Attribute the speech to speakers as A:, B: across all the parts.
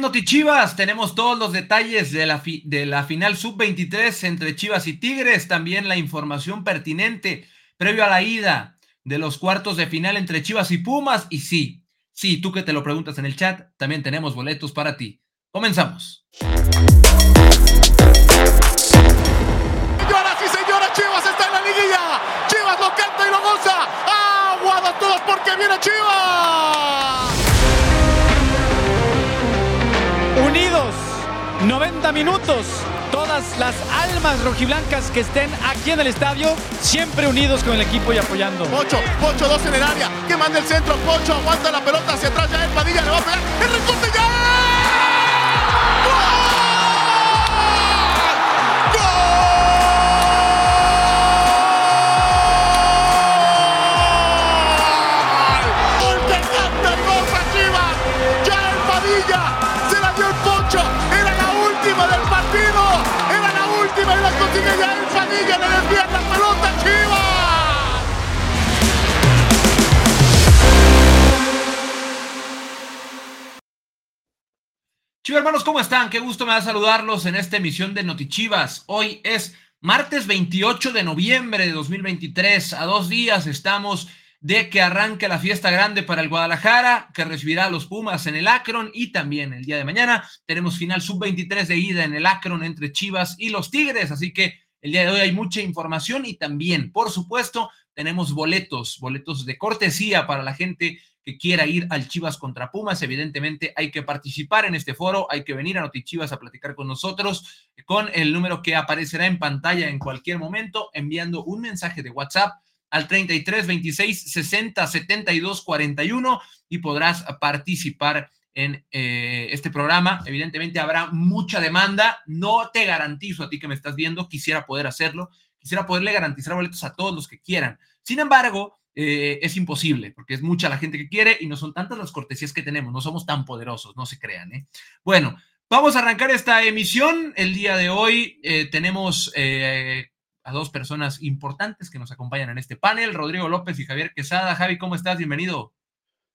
A: es Noti Chivas, tenemos todos los detalles de la, de la final sub-23 entre Chivas y Tigres, también la información pertinente previo a la ida de los cuartos de final entre Chivas y Pumas. Y sí, sí, tú que te lo preguntas en el chat, también tenemos boletos para ti. Comenzamos.
B: Señoras y señores, Chivas está en la liguilla. Chivas lo canta y lo goza. Aguados todos porque viene Chivas.
C: 90 minutos. Todas las almas rojiblancas que estén aquí en el estadio, siempre unidos con el equipo y apoyando.
B: Pocho, Pocho, dos en el área. Que manda el centro. Pocho aguanta la pelota hacia atrás. Ya el Padilla le va a pegar. El recorte ya.
A: Chivas hermanos, ¿cómo están? Qué gusto me da saludarlos en esta emisión de Notichivas. Hoy es martes 28 de noviembre de 2023. A dos días estamos de que arranque la fiesta grande para el Guadalajara, que recibirá a los Pumas en el Akron y también el día de mañana tenemos final sub-23 de ida en el Akron entre Chivas y los Tigres. Así que el día de hoy hay mucha información y también, por supuesto, tenemos boletos, boletos de cortesía para la gente que quiera ir al Chivas contra Pumas, evidentemente hay que participar en este foro, hay que venir a Notichivas a platicar con nosotros con el número que aparecerá en pantalla en cualquier momento, enviando un mensaje de WhatsApp al 33 26 60 72 41 y podrás participar en eh, este programa. Evidentemente habrá mucha demanda, no te garantizo a ti que me estás viendo, quisiera poder hacerlo, quisiera poderle garantizar boletos a todos los que quieran. Sin embargo, eh, es imposible, porque es mucha la gente que quiere y no son tantas las cortesías que tenemos, no somos tan poderosos, no se crean. ¿eh? Bueno, vamos a arrancar esta emisión. El día de hoy eh, tenemos a dos personas importantes que nos acompañan en este panel, Rodrigo López y Javier Quesada. Javi, ¿cómo estás? Bienvenido.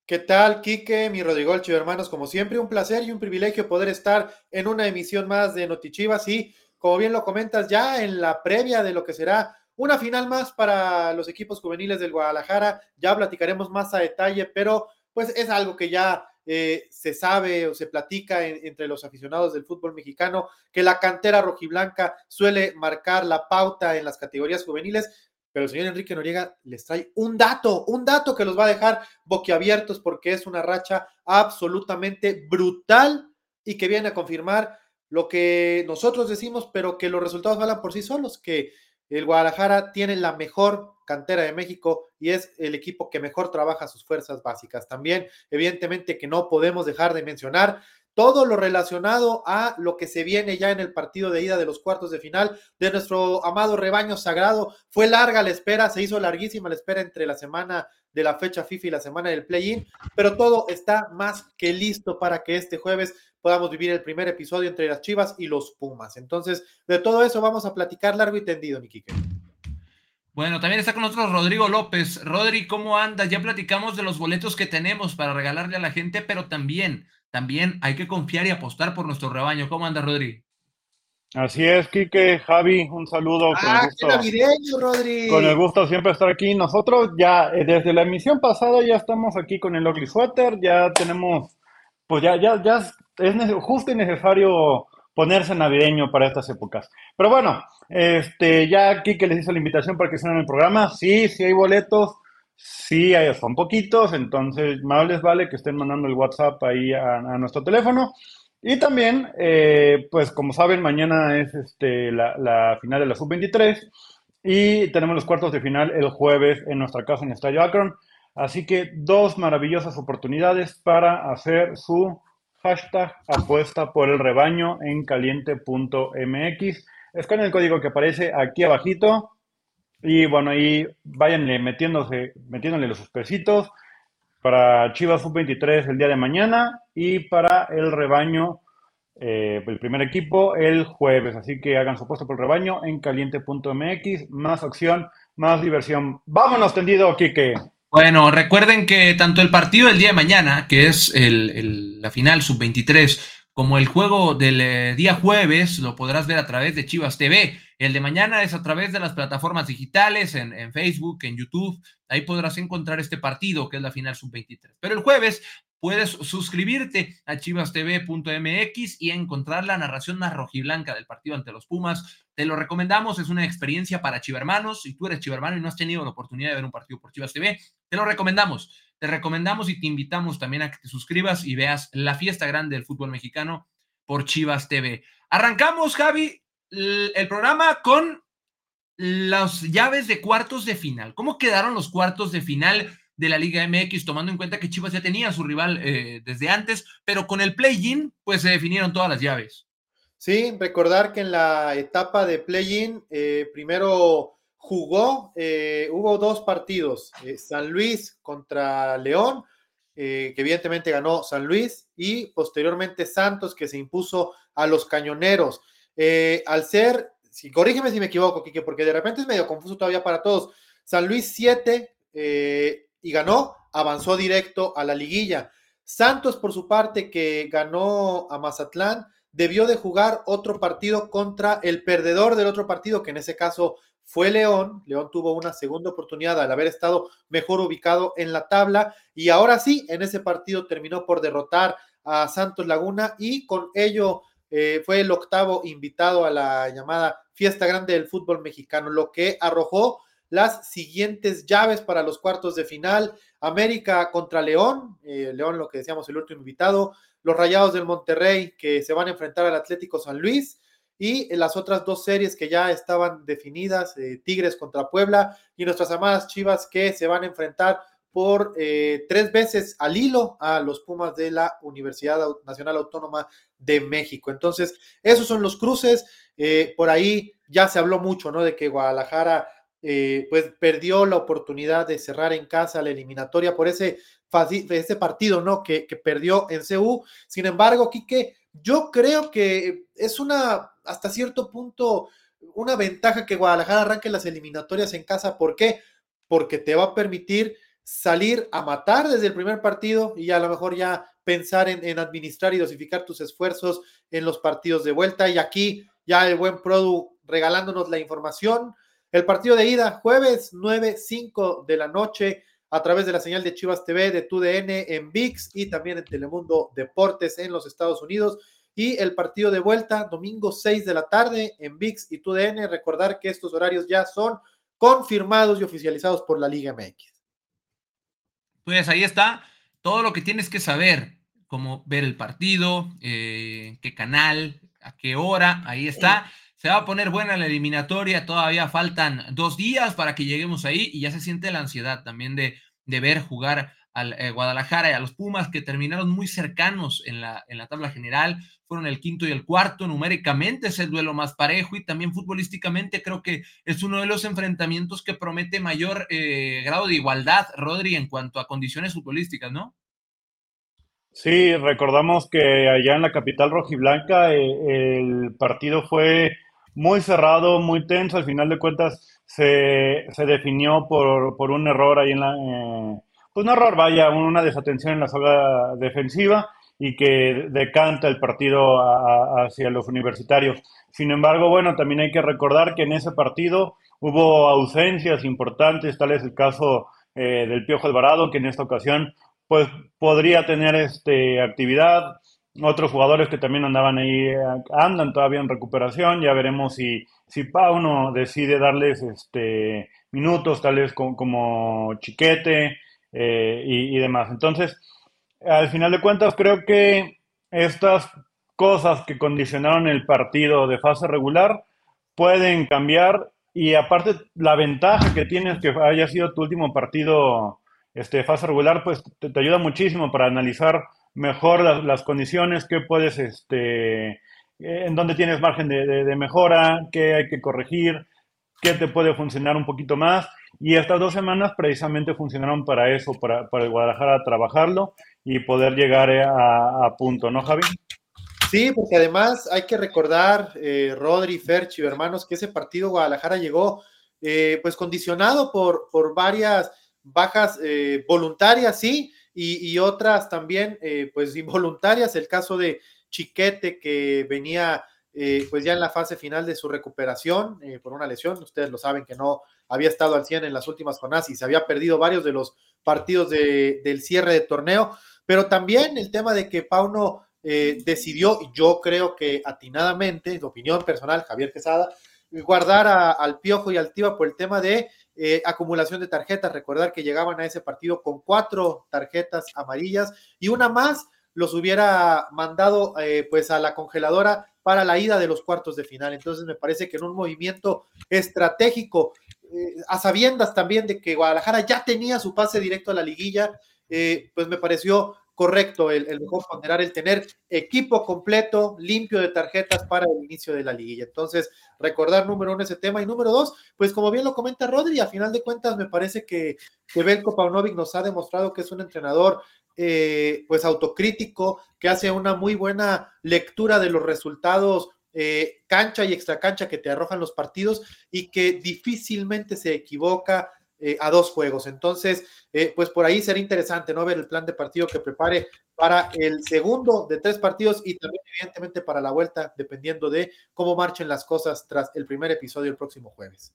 D: ¿Qué tal, Quique, mi Rodrigo Chivo, hermanos? Como siempre, un placer y un privilegio poder estar en una emisión más de Notichivas y, como bien lo comentas, ya en la previa de lo que será una final más para los equipos juveniles del Guadalajara, ya platicaremos más a detalle, pero pues es algo que ya eh, se sabe o se platica entre los aficionados del fútbol mexicano, que la cantera rojiblanca suele marcar la pauta en las categorías juveniles, pero el señor Enrique Noriega les trae un dato, un dato que los va a dejar boquiabiertos porque es una racha absolutamente brutal y que viene a confirmar lo que nosotros decimos, pero que los resultados hablan por sí solos, que el Guadalajara tiene la mejor cantera de México y es el equipo que mejor trabaja sus fuerzas básicas. También, evidentemente, que no podemos dejar de mencionar todo lo relacionado a lo que se viene ya en el partido de ida de los cuartos de final de nuestro amado rebaño sagrado. Fue larga la espera, se hizo larguísima la espera entre la semana de la fecha FIFA y la semana del play-in, pero todo está más que listo para que este jueves podamos vivir el primer episodio entre las Chivas y los Pumas. Entonces, de todo eso vamos a platicar largo y tendido, mi
A: Bueno, también está con nosotros Rodrigo López. Rodri, ¿cómo andas? Ya platicamos de los boletos que tenemos para regalarle a la gente, pero también, también hay que confiar y apostar por nuestro rebaño. ¿Cómo anda, Rodri?
E: Así es, Quique, Javi, un saludo.
D: Ah, con el gusto. Rodri.
E: Con el gusto siempre estar aquí. Nosotros ya, eh, desde la emisión pasada, ya estamos aquí con el Ugly Sweater, ya tenemos, pues ya, ya, ya es justo y necesario ponerse navideño para estas épocas. Pero bueno, este, ya aquí que les hice la invitación para que estén en el programa, sí, sí hay boletos, sí son poquitos, entonces más les vale que estén mandando el WhatsApp ahí a, nuestro teléfono. Y también, eh, pues como saben, mañana es este, la, la final de la Sub-23 y tenemos los cuartos de final el jueves en nuestra casa en Estadio Akron. Así que dos maravillosas oportunidades para hacer su hashtag apuesta por el rebaño en caliente.mx. con el código que aparece aquí abajito y bueno, ahí váyanle metiéndose, metiéndole los pesitos para Chivas Sub-23 el día de mañana y para el rebaño, eh, el primer equipo, el jueves. Así que hagan su apuesta por el rebaño en caliente.mx. Más acción, más diversión. Vámonos tendido, Kike.
A: Bueno, recuerden que tanto el partido del día de mañana, que es la final sub-23, como el juego del eh, día jueves lo podrás ver a través de Chivas TV. El de mañana es a través de las plataformas digitales, en, Facebook, en YouTube. Ahí podrás encontrar este partido, que es la final sub-23. Pero el jueves puedes suscribirte a chivastv.mx y encontrar la narración más rojiblanca del partido ante los Pumas. Te lo recomendamos, es una experiencia para chivermanos. Si tú eres chivermano y no has tenido la oportunidad de ver un partido por Chivas TV, te lo recomendamos te recomendamos y te invitamos también a que te suscribas y veas la fiesta grande del fútbol mexicano por Chivas TV. Arrancamos, Javi, el programa con las llaves de cuartos de final. ¿Cómo quedaron los cuartos de final de la Liga MX, tomando en cuenta que Chivas ya tenía a su rival eh, desde antes, pero con el play-in, pues se definieron todas las llaves?
D: Sí, recordar que en la etapa de play-in, eh, primero jugó, eh, hubo dos partidos, eh, San Luis contra León, eh, que evidentemente ganó San Luis, y posteriormente Santos, que se impuso a los cañoneros. al ser, si, corrígeme si me equivoco, Kike, porque de repente es medio confuso todavía para todos. San Luis 7 y ganó, avanzó directo a la liguilla. Santos, por su parte, que ganó a Mazatlán, debió de jugar otro partido contra el perdedor del otro partido, que en ese caso fue León. León tuvo una segunda oportunidad al haber estado mejor ubicado en la tabla y ahora sí, en ese partido terminó por derrotar a Santos Laguna y con ello eh, fue el octavo invitado a la llamada Fiesta Grande del Fútbol Mexicano, lo que arrojó las siguientes llaves para los cuartos de final. América contra León, eh, León lo que decíamos el último invitado, los Rayados del Monterrey que se van a enfrentar al Atlético San Luis, y las otras dos series que ya estaban definidas, eh, Tigres contra Puebla y nuestras amadas Chivas que se van a enfrentar por eh, tres veces al hilo a los Pumas de la Universidad Nacional Autónoma de México. Entonces, esos son los cruces. Eh, por ahí ya se habló mucho, ¿no? De que Guadalajara, pues, perdió la oportunidad de cerrar en casa la eliminatoria por ese, ese partido, ¿no? Que, que perdió en CU. Sin embargo, Quique, yo creo que es una, hasta cierto punto, una ventaja que Guadalajara arranque las eliminatorias en casa. ¿Por qué? Porque te va a permitir salir a matar desde el primer partido y a lo mejor ya pensar en, administrar y dosificar tus esfuerzos en los partidos de vuelta. Y aquí ya el buen Produ regalándonos la información. El partido de ida, jueves 9, 5 de la noche, a través de la señal de Chivas TV, de TUDN en VIX y también en Telemundo Deportes en los Estados Unidos. Y el partido de vuelta, domingo 6 de la tarde en VIX y TUDN. Recordar que estos horarios ya son confirmados y oficializados por la Liga MX.
A: Pues ahí está todo lo que tienes que saber, cómo ver el partido, eh, qué canal, a qué hora, ahí está. Se va a poner buena la eliminatoria, todavía faltan dos días para que lleguemos ahí y ya se siente la ansiedad también de, de ver jugar al eh, Guadalajara y a los Pumas que terminaron muy cercanos en la, en la tabla general, fueron el quinto y el cuarto, numéricamente es el duelo más parejo y también futbolísticamente creo que es uno de los enfrentamientos que promete mayor eh, grado de igualdad, Rodri, en cuanto a condiciones futbolísticas, ¿no?
E: Sí, recordamos que allá en la capital rojiblanca eh, el partido fue muy cerrado, muy tenso. Al final de cuentas, se, se definió por, por, un error ahí en la. Pues un error, vaya, una desatención en la zona defensiva y que decanta el partido hacia los universitarios. Sin embargo, bueno, también hay que recordar que en ese partido hubo ausencias importantes, tal es el caso eh, del Piojo Alvarado, que en esta ocasión pues podría tener este, actividad, otros jugadores que también andaban ahí, eh, andan todavía en recuperación. Ya veremos si, si Pauno decide darles este, minutos, tales como, como Chiquete eh, y, y, demás. Entonces, al final de cuentas, creo que estas cosas que condicionaron el partido de fase regular pueden cambiar. Y aparte, la ventaja que tienes que haya sido tu último partido este, de fase regular, pues te, te ayuda muchísimo para analizar mejor las, condiciones, qué puedes, este, en dónde tienes margen de, mejora, qué hay que corregir, qué te puede funcionar un poquito más. Y estas dos semanas precisamente funcionaron para eso, para, para el Guadalajara trabajarlo y poder llegar a, punto, ¿no, Javi?
D: Sí, porque además hay que recordar, eh, Rodri, Ferchi, hermanos, que ese partido Guadalajara llegó eh, pues condicionado por, por varias bajas eh, voluntarias, sí, y, otras también, eh, pues involuntarias. El caso de Chiquete que venía eh, pues ya en la fase final de su recuperación eh, por una lesión. Ustedes lo saben que no había estado al 100 en las últimas jornadas y se había perdido varios de los partidos del cierre de torneo. Pero también el tema de que Pauno eh, decidió, yo creo que atinadamente, en opinión personal, Javier Quesada, guardar al Piojo y al Tiva por el tema de acumulación de tarjetas. Recordar que llegaban a ese partido con cuatro tarjetas amarillas y una más los hubiera mandado pues a la congeladora para la ida de los cuartos de final. Entonces me parece que en un movimiento estratégico, eh, a sabiendas también de que Guadalajara ya tenía su pase directo a la liguilla, eh, pues me pareció correcto el, mejor ponderar el tener equipo completo, limpio de tarjetas para el inicio de la liguilla. Entonces, recordar número uno ese tema. Y número dos, pues como bien lo comenta Rodri, a final de cuentas me parece que, que Belko Paunovic nos ha demostrado que es un entrenador eh, pues autocrítico, que hace una muy buena lectura de los resultados eh, cancha y extracancha que te arrojan los partidos y que difícilmente se equivoca eh, a dos juegos. Entonces, pues por ahí será interesante no ver el plan de partido que prepare para el segundo de tres partidos y también evidentemente para la vuelta, dependiendo de cómo marchen las cosas tras el primer episodio el próximo jueves.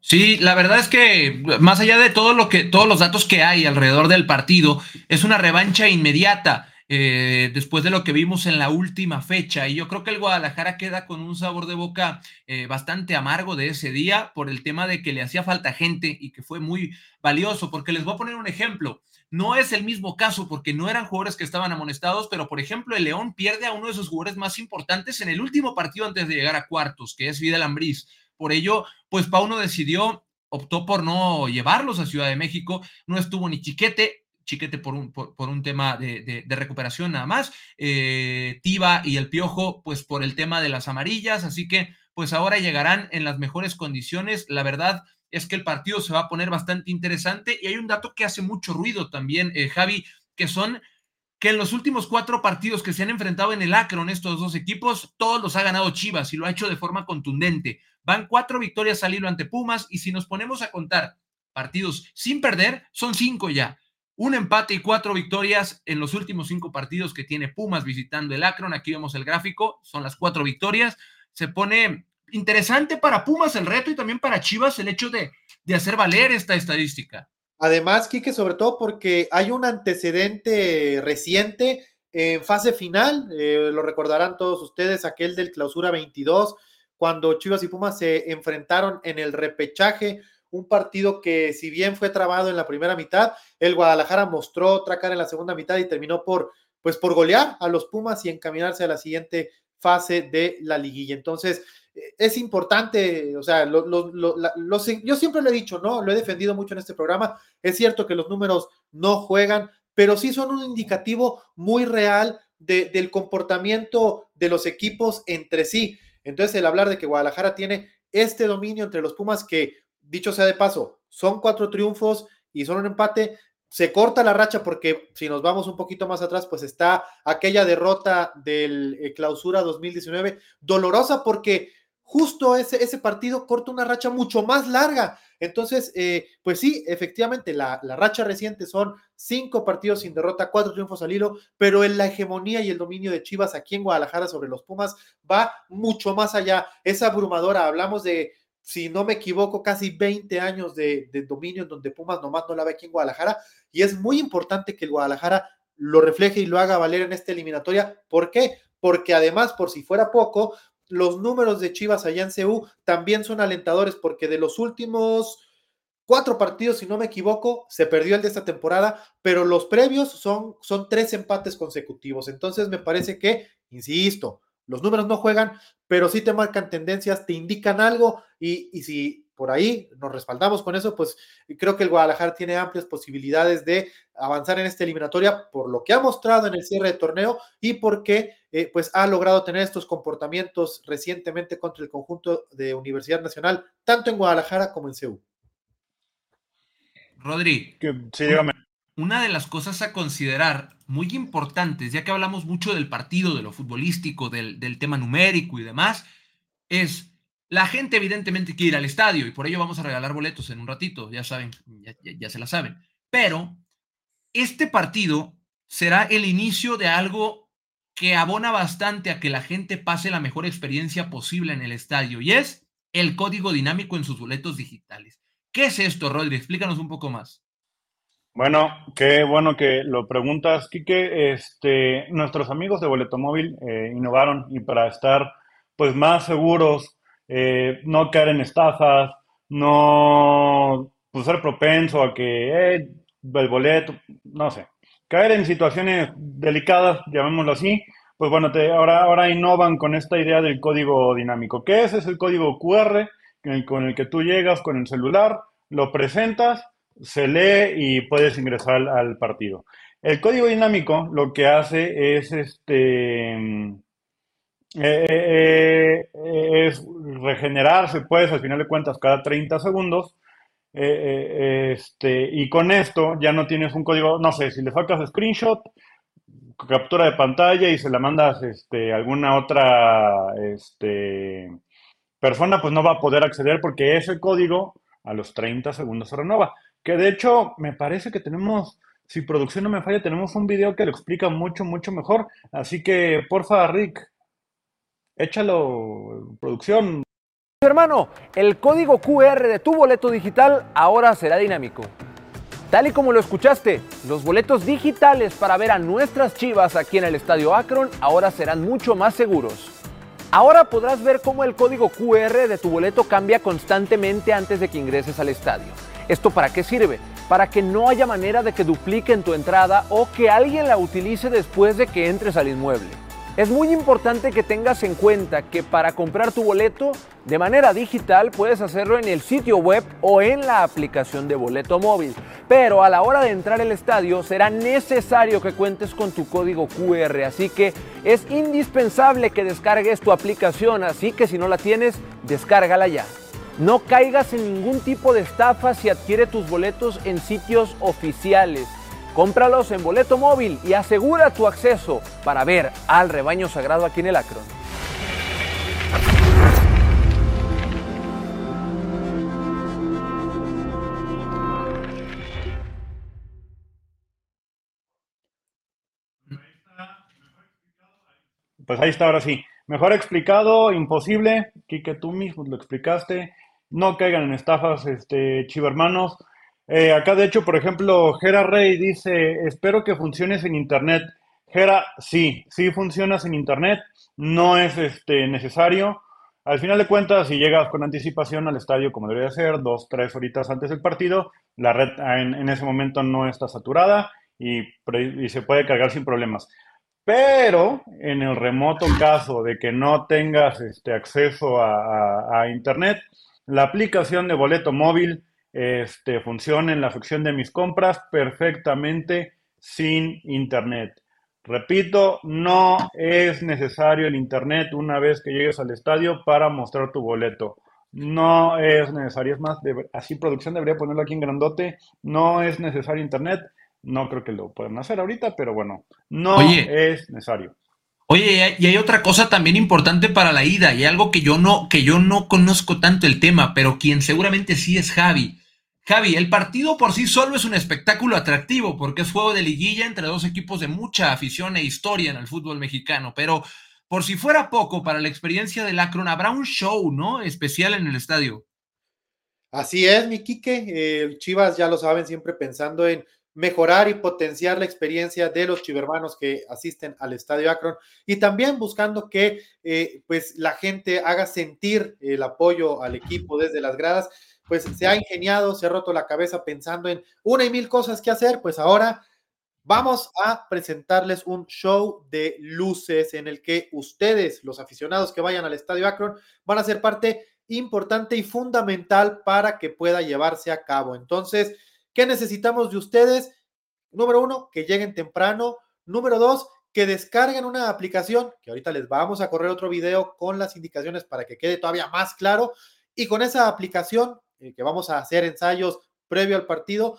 A: Sí, la verdad es que más allá de todo lo que, todos los datos que hay alrededor del partido, es una revancha inmediata. Eh, después de lo que vimos en la última fecha. Y yo creo que el Guadalajara queda con un sabor de boca eh, bastante amargo de ese día por el tema de que le hacía falta gente y que fue muy valioso, porque les voy a poner un ejemplo. No es el mismo caso porque no eran jugadores que estaban amonestados, pero por ejemplo el León pierde a uno de sus jugadores más importantes en el último partido antes de llegar a cuartos, que es Vidal Ambriz. Por ello, pues Pauno decidió, optó por no llevarlos a Ciudad de México, no estuvo ni Chiquete, Chiquete por un, por, un tema de, recuperación nada más, eh, Tiba y el Piojo, pues por el tema de las amarillas, así que pues ahora llegarán en las mejores condiciones. La verdad es que el partido se va a poner bastante interesante y hay un dato que hace mucho ruido también, eh, Javi, que son que en los últimos cuatro partidos que se han enfrentado en el Akron estos dos equipos, todos los ha ganado Chivas y lo ha hecho de forma contundente. Van cuatro victorias al hilo ante Pumas y si nos ponemos a contar partidos sin perder, son cinco ya. Un empate y cuatro victorias en los últimos cinco partidos que tiene Pumas visitando el Akron. Aquí vemos el gráfico, son las cuatro victorias. Se pone interesante para Pumas el reto y también para Chivas el hecho de, de hacer valer esta estadística.
D: Además, Quique, sobre todo porque hay un antecedente reciente en fase final, eh, lo recordarán todos ustedes, aquel del clausura 22, cuando Chivas y Pumas se enfrentaron en el repechaje, un partido que si bien fue trabado en la primera mitad, el Guadalajara mostró otra en la segunda mitad y terminó por, pues por golear a los Pumas y encaminarse a la siguiente fase de la liguilla. Entonces, es importante, o sea, yo siempre lo he dicho, ¿no? Lo he defendido mucho en este programa. Es cierto que los números no juegan, pero sí son un indicativo muy real del comportamiento de los equipos entre sí. Entonces, el hablar de que Guadalajara tiene este dominio entre los Pumas, que dicho sea de paso, son cuatro triunfos y son un empate, se corta la racha porque si nos vamos un poquito más atrás, pues está aquella derrota del eh, clausura 2019, dolorosa porque justo ese, ese partido corta una racha mucho más larga. Entonces, eh, pues sí, efectivamente, la, la, racha reciente son cinco partidos sin derrota, cuatro triunfos al hilo, pero en la hegemonía y el dominio de Chivas aquí en Guadalajara sobre los Pumas va mucho más allá. Es abrumadora. Hablamos de, si no me equivoco, casi 20 años de, dominio en donde Pumas nomás no la ve aquí en Guadalajara. Y es muy importante que el Guadalajara lo refleje y lo haga valer en esta eliminatoria. ¿Por qué? Porque además, por si fuera poco, los números de Chivas allá en CU también son alentadores porque de los últimos cuatro partidos, si no me equivoco, se perdió el de esta temporada, pero los previos son, son tres empates consecutivos. Entonces me parece que, insisto, los números no juegan, pero sí te marcan tendencias, te indican algo y, y si por ahí nos respaldamos con eso, pues creo que el Guadalajara tiene amplias posibilidades de avanzar en esta eliminatoria por lo que ha mostrado en el cierre de torneo y porque eh, pues ha logrado tener estos comportamientos recientemente contra el conjunto de Universidad Nacional, tanto en Guadalajara como en Ceú.
A: Rodri,
E: sí, dígame.
A: Una de las cosas a considerar muy importantes, ya que hablamos mucho del partido, de lo futbolístico, del, del tema numérico y demás, es la gente evidentemente quiere ir al estadio y por ello vamos a regalar boletos en un ratito, ya saben, ya, se la saben. Pero este partido será el inicio de algo que abona bastante a que la gente pase la mejor experiencia posible en el estadio y es el código dinámico en sus boletos digitales. ¿Qué es esto, Rodri? Explícanos un poco más.
E: Bueno, qué bueno que lo preguntas, Quique. Este, nuestros amigos de Boleto Móvil eh, innovaron y para estar pues más seguros, eh, no caer en estafas, no pues, ser propenso a que eh, el boleto, no sé, caer en situaciones delicadas, llamémoslo así, pues bueno, te, ahora, ahora innovan con esta idea del código dinámico. ¿Qué es? Es el código QR con el que tú llegas con el celular, lo presentas, se lee y puedes ingresar al partido. El código dinámico lo que hace es este eh, eh, eh, es regenerarse, puedes al final de cuentas cada 30 segundos este, y con esto ya no tienes un código, no sé, si le sacas screenshot, captura de pantalla y se la mandas este, a alguna otra este, persona, pues no va a poder acceder porque ese código a los 30 segundos se renova. Que de hecho me parece que tenemos, si producción no me falla, tenemos un video que lo explica mucho, mucho mejor. Así que, porfa, Rick, échalo, producción,
F: Hermano, el código QR de tu boleto digital ahora será dinámico. Tal y como lo escuchaste, los boletos digitales para ver a nuestras chivas aquí en el Estadio Akron ahora serán mucho más seguros. Ahora podrás ver cómo el código QR de tu boleto cambia constantemente antes de que ingreses al estadio. ¿Esto para qué sirve? Para que no haya manera de que dupliquen tu entrada o que alguien la utilice después de que entres al inmueble. Es muy importante que tengas en cuenta que para comprar tu boleto de manera digital puedes hacerlo en el sitio web o en la aplicación de boleto móvil. Pero a la hora de entrar al estadio será necesario que cuentes con tu código QR. Así que es indispensable que descargues tu aplicación. Así que si no la tienes, descárgala ya. No caigas en ningún tipo de estafa si adquiere tus boletos en sitios oficiales. Cómpralos en boleto móvil y asegura tu acceso para ver al rebaño sagrado aquí en el Acron.
E: Pues ahí está, ahora sí. Mejor explicado, imposible. que tú mismo lo explicaste. No caigan en estafas, este, chivermanos. Eh, acá, de hecho, por ejemplo, Gera Rey dice, espero que funcione sin internet. Gera, sí, sí funciona sin internet, no es este, necesario. Al final de cuentas, si llegas con anticipación al estadio, como debería ser, dos, tres horitas antes del partido, la red en, ese momento no está saturada y, se puede cargar sin problemas. Pero en el remoto caso de que no tengas este, acceso a internet, la aplicación de boleto móvil este, funciona en la sección de mis compras perfectamente sin internet. Repito, no es necesario el internet una vez que llegues al estadio para mostrar tu boleto. No es necesario, es más, así producción debería ponerlo aquí en grandote. No es necesario internet. No creo que lo puedan hacer ahorita, pero bueno, no es necesario.
A: Oye, y hay otra cosa también importante para la ida, y algo que yo no, que yo no conozco tanto el tema, pero quien seguramente sí es Javi. Javi, el partido por sí solo es un espectáculo atractivo porque es juego de liguilla entre dos equipos de mucha afición e historia en el fútbol mexicano, pero por si fuera poco para la experiencia del Akron, habrá un show, ¿no? Especial en el estadio.
D: Así es, mi Quique. Chivas ya lo saben, siempre pensando en mejorar y potenciar la experiencia de los chivermanos que asisten al Estadio Akron y también buscando que eh, pues la gente haga sentir el apoyo al equipo desde las gradas pues se ha ingeniado, se ha roto la cabeza pensando en una y mil cosas que hacer, pues ahora vamos a presentarles un show de luces en el que ustedes, los aficionados que vayan al Estadio Akron, van a ser parte importante y fundamental para que pueda llevarse a cabo. Entonces, ¿qué necesitamos de ustedes? Número uno, que lleguen temprano. Número dos, que descarguen una aplicación, que ahorita les vamos a correr otro video con las indicaciones para que quede todavía más claro. Y con esa aplicación eh, que vamos a hacer ensayos previo al partido,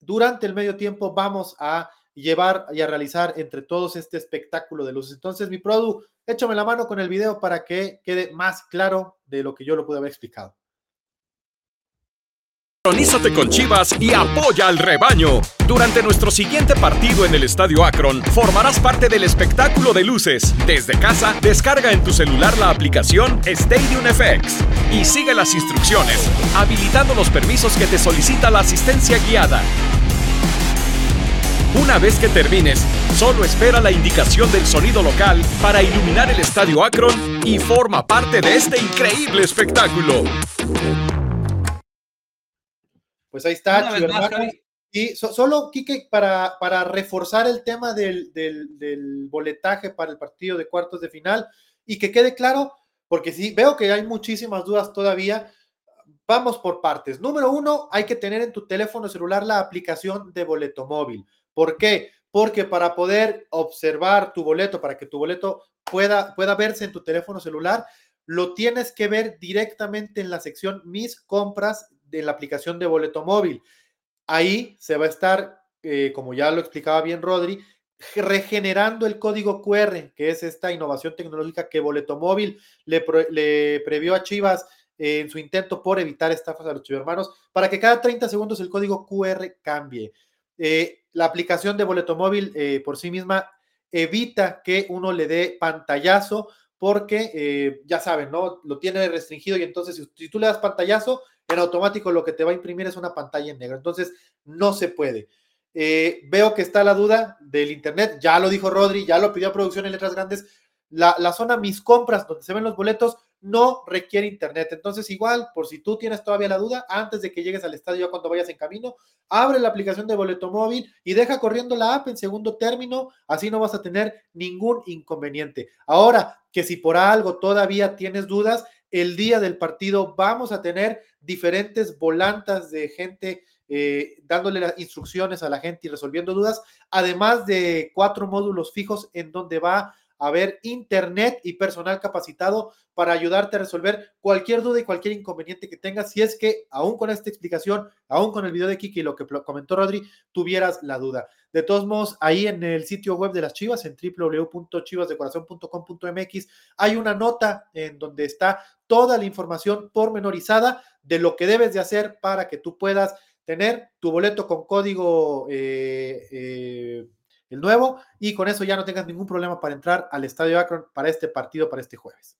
D: durante el medio tiempo vamos a llevar y a realizar entre todos este espectáculo de luces. Entonces, mi produ, échame la mano con el video para que quede más claro de lo que yo lo pude haber explicado.
G: Con Chivas y apoya al rebaño. Durante nuestro siguiente partido en el Estadio Akron, formarás parte del espectáculo de luces. Desde casa, descarga en tu celular la aplicación Stadium FX y sigue las instrucciones, habilitando los permisos que te solicita la asistencia guiada. Una vez que termines, solo espera la indicación del sonido local para iluminar el Estadio Akron y forma parte de este increíble espectáculo.
D: Pues ahí está, Y solo, Kike, para, para reforzar el tema del, del, boletaje para el partido de cuartos de final y que quede claro, porque sí, veo que hay muchísimas dudas todavía. Vamos por partes. Número uno, hay que tener en tu teléfono celular la aplicación de boleto móvil. ¿Por qué? Porque para poder observar tu boleto, para que tu boleto pueda, pueda verse en tu teléfono celular, lo tienes que ver directamente en la sección Mis compras de la aplicación de boleto móvil. Ahí se va a estar, eh, como ya lo explicaba bien Rodri, regenerando el código QR, que es esta innovación tecnológica que Boleto Móvil le, previó a Chivas en su intento por evitar estafas a los hermanos, para que cada 30 segundos el código QR cambie. Eh, la aplicación de Boleto Móvil eh, por sí misma evita que uno le dé pantallazo porque ya saben, ¿no? Lo tiene restringido y entonces si, tú le das pantallazo, en automático lo que te va a imprimir es una pantalla en negro. Entonces, no se puede. Eh, veo que está la duda del Internet, ya lo dijo Rodri, ya lo pidió producción en letras grandes. La, la, zona Mis Compras, donde se ven los boletos, no requiere Internet. Entonces, igual, por si tú tienes todavía la duda, antes de que llegues al estadio, cuando vayas en camino, abre la aplicación de boleto móvil y deja corriendo la app en segundo término, así no vas a tener ningún inconveniente. Ahora, que si por algo todavía tienes dudas, el día del partido vamos a tener diferentes volantas de gente eh, dándole las instrucciones a la gente y resolviendo dudas, además de cuatro módulos fijos en donde va haber internet y personal capacitado para ayudarte a resolver cualquier duda y cualquier inconveniente que tengas, si es que aún con esta explicación, aún con el video de Kiki y lo que comentó Rodri, tuvieras la duda. De todos modos, ahí en el sitio web de las Chivas, en www.chivasdecorazon.com.mx, hay una nota en donde está toda la información pormenorizada de lo que debes de hacer para que tú puedas tener tu boleto con código eh, eh, el nuevo y con eso ya no tengas ningún problema para entrar al Estadio Akron para este partido, para este jueves.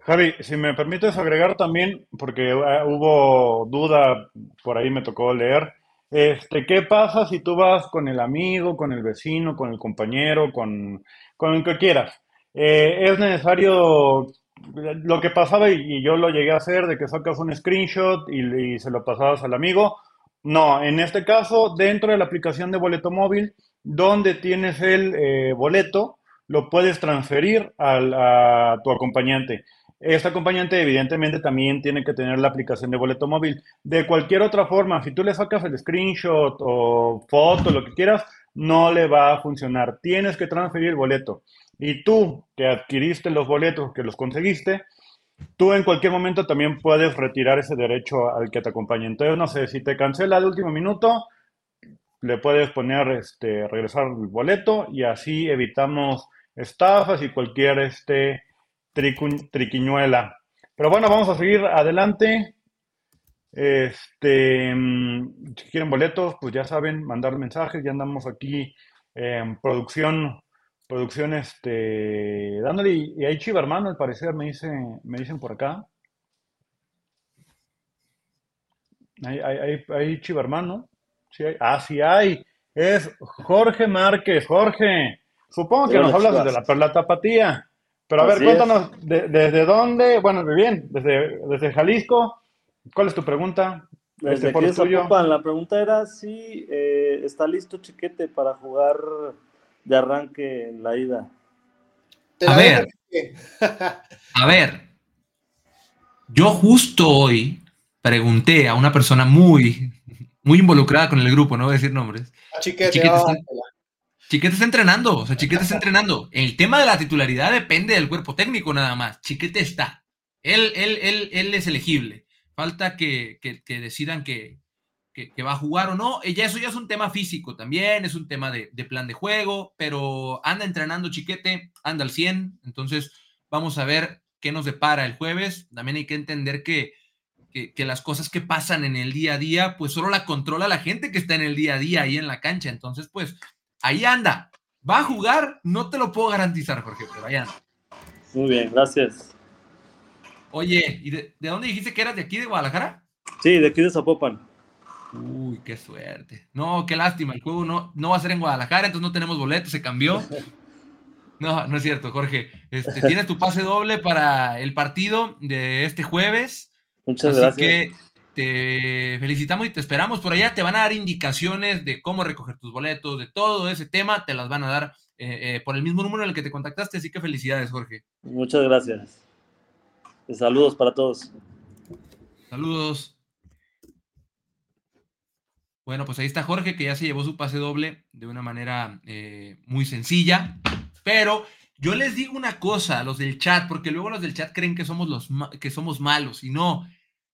E: Javi, si me permites agregar también, porque ah, hubo duda, por ahí me tocó leer, este, ¿Qué pasa si tú vas con el amigo, con el vecino, con el compañero, con, con el que quieras? Eh, es necesario lo que pasaba y, yo lo llegué a hacer de que sacas un screenshot y, se lo pasabas al amigo. No, en este caso, dentro de la aplicación de boleto móvil, donde tienes el eh, boleto, lo puedes transferir a tu acompañante. Este acompañante evidentemente también tiene que tener la aplicación de boleto móvil. De cualquier otra forma, si tú le sacas el screenshot o foto, lo que quieras, no le va a funcionar. Tienes que transferir el boleto. Y tú que adquiriste los boletos, que los conseguiste, tú en cualquier momento también puedes retirar ese derecho al que te acompañe. Entonces, no sé, si te cancela al último minuto, le puedes poner, este, regresar el boleto y así evitamos estafas y cualquier, este, triquiñuela. Pero bueno, vamos a seguir adelante. Este, mm, si quieren boletos, pues ya saben, mandar mensajes, ya andamos aquí en producción, producción, este, dándole, y hay chiva hermano, al parecer, me, dice, me dicen por acá. Hay, hay, hay, chiva hermano. Sí hay. Ah, sí hay. Es Jorge Márquez. Jorge, supongo que nos hablas de la perla tapatía. Pero a ver, cuéntanos, ¿desde dónde? Bueno, bien, desde, desde Jalisco. ¿Cuál es tu pregunta?
H: Desde este, aquí La pregunta era si eh, está listo Chiquete para jugar de arranque en la ida.
A: A ver, a ver, yo justo hoy pregunté a una persona muy, muy involucrada con el grupo, no voy a decir nombres.
D: Chiquete, Chiquete está,
A: Chiquete está entrenando, o sea, Chiquete está entrenando. El tema de la titularidad depende del cuerpo técnico nada más. Chiquete está. Él, él, él, él es elegible. Falta que, que, decidan que, que, va a jugar o no. Y eso ya es un tema físico también, es un tema de, de, plan de juego, pero anda entrenando Chiquete, anda al 100. Entonces, vamos a ver qué nos depara el jueves. También hay que entender que que, que, las cosas que pasan en el día a día, pues solo la controla la gente que está en el día a día ahí en la cancha. Entonces, pues ahí anda. ¿Va a jugar? No te lo puedo garantizar, Jorge, pero ahí anda.
H: Muy bien, gracias.
A: Oye, ¿y de, de dónde dijiste que eras? ¿De aquí, de Guadalajara?
H: Sí, de aquí de Zapopan.
A: Uy, qué suerte. No, qué lástima. El juego no, no va a ser en Guadalajara, entonces no tenemos boletos, se cambió. No, no es cierto, Jorge. Este, tienes tu pase doble para el partido de este jueves.
H: Muchas
A: Así
H: gracias.
A: que te felicitamos y te esperamos por allá. Te van a dar indicaciones de cómo recoger tus boletos, de todo ese tema. Te las van a dar eh, eh, por el mismo número en el que te contactaste. Así que felicidades, Jorge.
H: Muchas gracias. Saludos para todos.
A: Saludos. Bueno, pues ahí está Jorge, que ya se llevó su pase doble de una manera eh, muy sencilla. Pero yo les digo una cosa a los del chat, porque luego los del chat creen que somos, los que somos malos y no.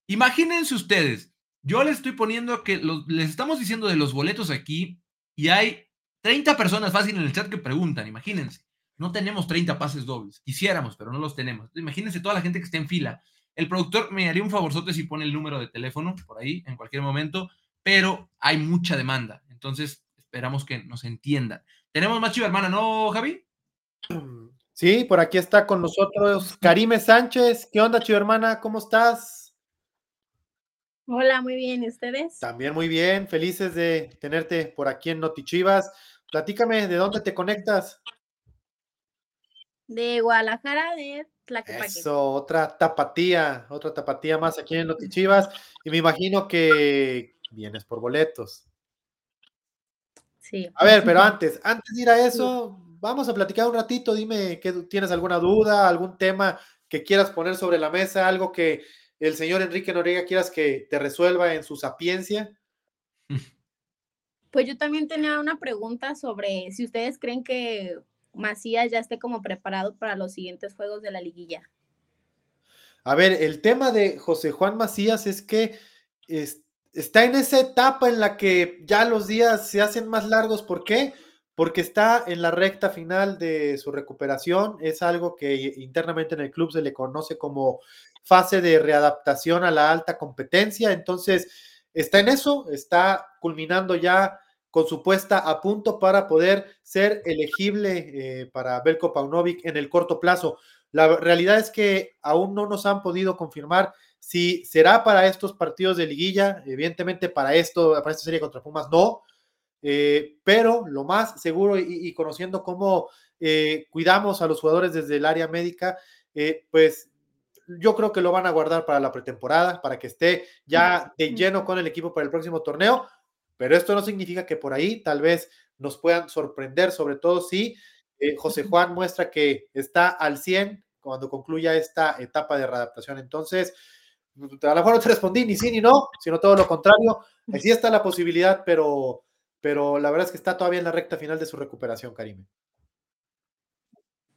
A: Imagínense ustedes, yo les estoy poniendo que les estamos diciendo de los boletos aquí y hay 30 personas fácil en el chat que preguntan, imagínense. No tenemos 30 pases dobles, quisiéramos, pero no los tenemos. Imagínense toda la gente que está en fila. El productor me haría un favorzote si pone el número de teléfono por ahí en cualquier momento, pero hay mucha demanda. Entonces, esperamos que nos entiendan. Tenemos más chiva hermana, ¿no, Javi?
D: Sí, por aquí está con nosotros Karime Sánchez. ¿Qué onda, chiva hermana? ¿Cómo estás?
I: Hola, muy bien. ¿Y ustedes?
D: También muy bien. Felices de tenerte por aquí en Notichivas. Platícame, ¿de dónde te conectas?
I: De Guadalajara, de Tlaquepaque.
D: Eso, otra tapatía, otra tapatía más aquí en Notichivas. Y me imagino que vienes por boletos.
I: Sí.
D: A ver, pero antes, antes de ir a eso, vamos a platicar un ratito. Dime que tienes alguna duda, algún tema que quieras poner sobre la mesa, algo que el señor Enrique Noriega quieras que te resuelva en su sapiencia.
I: Pues yo también tenía una pregunta sobre si ustedes creen que Macías ya esté como preparado para los siguientes juegos de la liguilla.
D: A ver, el tema de José Juan Macías es que es, está en esa etapa en la que ya los días se hacen más largos. ¿Por qué? Porque está en la recta final de su recuperación. Es algo que internamente en el club se le conoce como fase de readaptación a la alta competencia. Entonces, está en eso, está culminando ya con su puesta a punto para poder ser elegible eh, para Belko Paunovic en el corto plazo. La realidad es que aún no nos han podido confirmar si será para estos partidos de liguilla, evidentemente para esto, para esta serie contra Pumas, no, eh, pero lo más seguro y, y conociendo cómo eh, cuidamos a los jugadores desde el área médica, eh, pues yo creo que lo van a guardar para la pretemporada, para que esté ya de lleno con el equipo para el próximo torneo, pero esto no significa que por ahí tal vez nos puedan sorprender, sobre todo si eh, José Juan muestra que está al 100 cuando concluya esta etapa de readaptación. Entonces, a lo mejor no te respondí ni sí ni no, sino todo lo contrario. Así está la posibilidad, pero, pero la verdad es que está todavía en la recta final de su recuperación, Karime.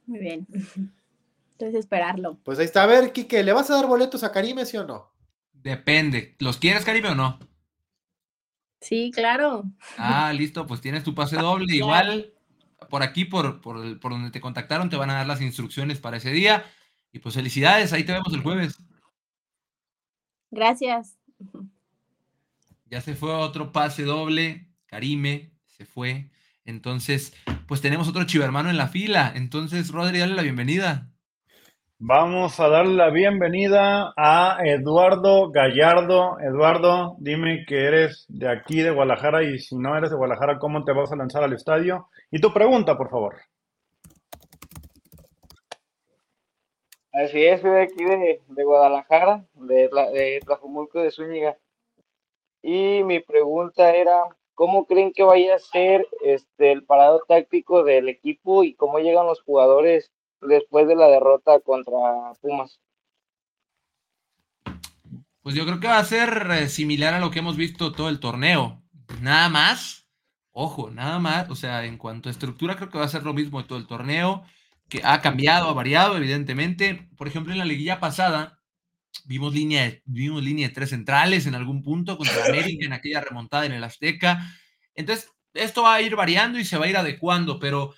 I: Muy bien. Entonces, esperarlo.
D: Pues ahí está. A ver, Quique, ¿le vas a dar boletos a Karime, sí o no?
A: Depende. ¿Los quieres, Karime, o no?
I: Sí, claro.
A: Ah, listo, pues tienes tu pase doble. Igual, por aquí, por, por, por donde te contactaron, te van a dar las instrucciones para ese día. Y pues felicidades, ahí te vemos el jueves.
I: Gracias.
A: Ya se fue otro pase doble. Karime se fue. Entonces, pues tenemos otro chivermano en la fila. Entonces, Rodri, dale la bienvenida.
E: Vamos a darle la bienvenida a Eduardo Gallardo. Eduardo, dime que eres de aquí, de Guadalajara, y si no eres de Guadalajara, ¿cómo te vas a lanzar al estadio? Y tu pregunta, por favor.
J: Así es, soy de aquí de, de Guadalajara, de, de Tlajumulco de Zúñiga. Y mi pregunta era, ¿cómo creen que vaya a ser este, el parado táctico del equipo y cómo llegan los jugadores después de la derrota contra Pumas?
A: Pues yo creo que va a ser eh, similar a lo que hemos visto todo el torneo. Nada más, ojo, nada más, o sea, en cuanto a estructura creo que va a ser lo mismo de todo el torneo, que ha cambiado, ha variado, evidentemente. Por ejemplo, en la liguilla pasada vimos línea de, vimos línea de tres centrales en algún punto contra América en aquella remontada en el Azteca. Entonces, esto va a ir variando y se va a ir adecuando, pero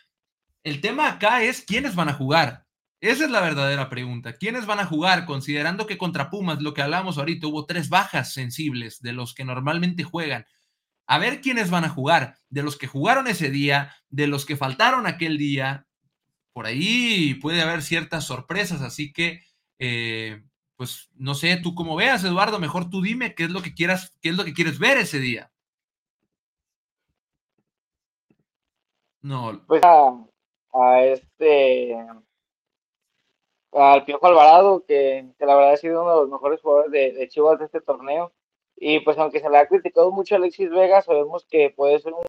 A: el tema acá es quiénes van a jugar. Esa es la verdadera pregunta. ¿Quiénes van a jugar? Considerando que contra Pumas, lo que hablamos ahorita, hubo tres bajas sensibles de los que normalmente juegan. A ver quiénes van a jugar. De los que jugaron ese día, de los que faltaron aquel día. Por ahí puede haber ciertas sorpresas. Así que, eh, pues no sé, tú cómo veas, Eduardo. Mejor tú dime qué es lo que quieras, qué es lo que quieres ver ese día.
J: No. Pues a este al Piojo Alvarado, que, la verdad ha sido uno de los mejores jugadores de, Chivas de este torneo. Y pues aunque se le ha criticado mucho Alexis Vega, sabemos que puede ser un,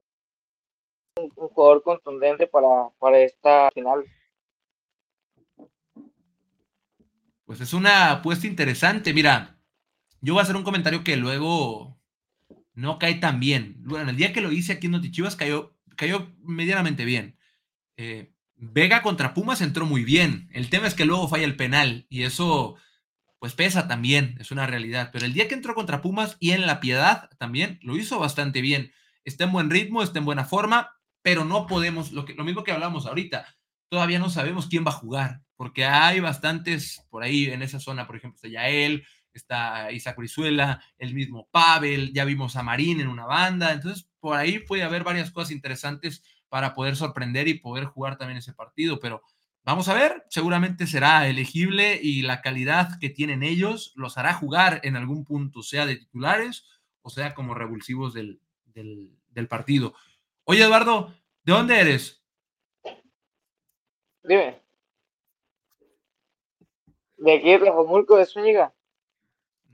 J: jugador contundente para, para esta final.
A: Pues es una apuesta interesante. Mira, yo voy a hacer un comentario que luego no cae tan bien. Bueno, el día que lo hice aquí en Notichivas cayó, cayó medianamente bien. Eh, Vega contra Pumas entró muy bien. El tema es que luego falla el penal y eso pues pesa también, es una realidad. Pero el día que entró contra Pumas y en la piedad también lo hizo bastante bien. Está en buen ritmo, está en buena forma, pero no podemos, lo, que, lo mismo que hablamos ahorita, todavía no sabemos quién va a jugar, porque hay bastantes por ahí en esa zona, por ejemplo, está Yael, está Isaac Brizuela, el mismo Pavel, ya vimos a Marín en una banda, entonces por ahí puede haber varias cosas interesantes para poder sorprender y poder jugar también ese partido. Pero vamos a ver, seguramente será elegible y la calidad que tienen ellos los hará jugar en algún punto, sea de titulares o sea como revulsivos del, partido. Oye, Eduardo, ¿de dónde eres?
J: Dime. De aquí, de Tlajomulco, de Zúñiga,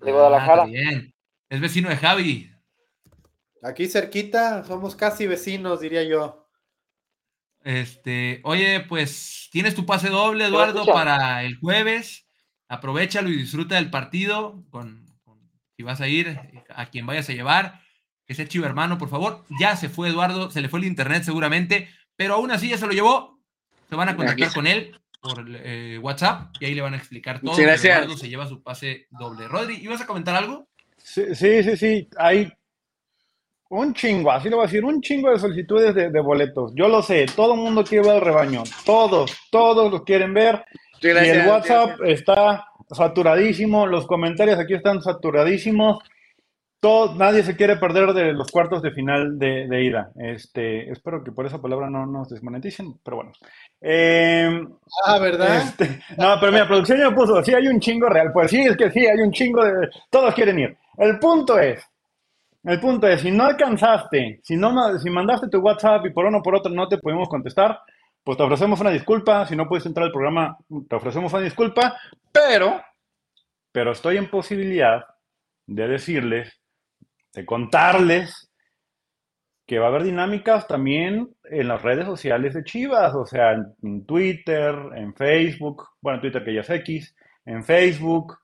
J: de ah, Guadalajara.
A: bien. Es vecino de Javi.
D: Aquí cerquita, somos casi vecinos, diría yo.
A: Este, oye, pues tienes tu pase doble, Eduardo, para el jueves. Aprovechalo y disfruta del partido. Con, si vas a ir, a quien vayas a llevar, que sea chivo hermano, por favor. Ya se fue Eduardo, se le fue el internet seguramente, pero aún así ya se lo llevó. Se van a contactar con él por eh, WhatsApp y ahí le van a explicar todo. Eduardo se lleva su pase doble. Rodri, ¿ibas a comentar algo?
E: Sí, sí, sí, sí. Hay un chingo, así lo voy a decir, un chingo de solicitudes de, boletos. Yo lo sé, todo el mundo quiere ver el rebaño. Todos, todos lo quieren ver. y el WhatsApp está saturadísimo, los comentarios aquí están saturadísimos. Todo, nadie se quiere perder de los cuartos de final de, ida. Este, espero que por esa palabra no nos desmoneticen, pero bueno.
D: Em, ah, ¿verdad?
E: Este, no, pero mira, producción ya puso, sí hay un chingo real. Pues sí, es que sí, hay un chingo de... Todos quieren ir. El punto es, el punto es, si no alcanzaste, si, no, si mandaste tu WhatsApp y por uno o por otro no te pudimos contestar, pues te ofrecemos una disculpa. Si no puedes entrar al programa, te ofrecemos una disculpa, pero, pero estoy en posibilidad de decirles, de contarles que va a haber dinámicas también en las redes sociales de Chivas, o sea, en Twitter, en Facebook, bueno, en Twitter que ya es X, en Facebook,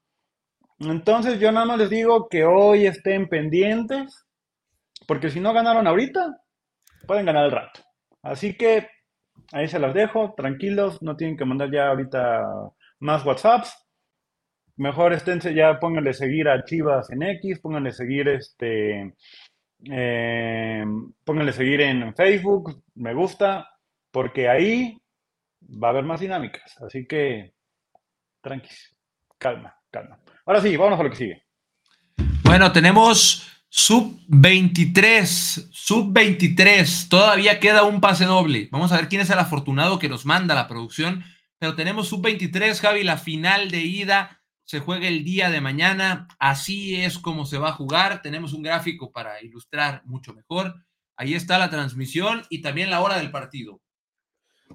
E: entonces yo nada más les digo que hoy estén pendientes, porque si no ganaron ahorita, pueden ganar el rato. Así que ahí se las dejo, tranquilos, no tienen que mandar ya ahorita más WhatsApps. Mejor esténse ya, pónganle seguir a Chivas en X, pónganle seguir este, eh, seguir en Facebook, me gusta, porque ahí va a haber más dinámicas. Así que, tranquilos, calma, calma. Ahora sí, vámonos a lo que sigue.
A: Bueno, tenemos sub 23, sub 23. Todavía queda un pase doble. Vamos a ver quién es el afortunado que nos manda la producción. Pero tenemos sub 23, Javi, la final de ida se juega el día de mañana. Así es como se va a jugar. Tenemos un gráfico para ilustrar mucho mejor. Ahí está la transmisión y también la hora del partido.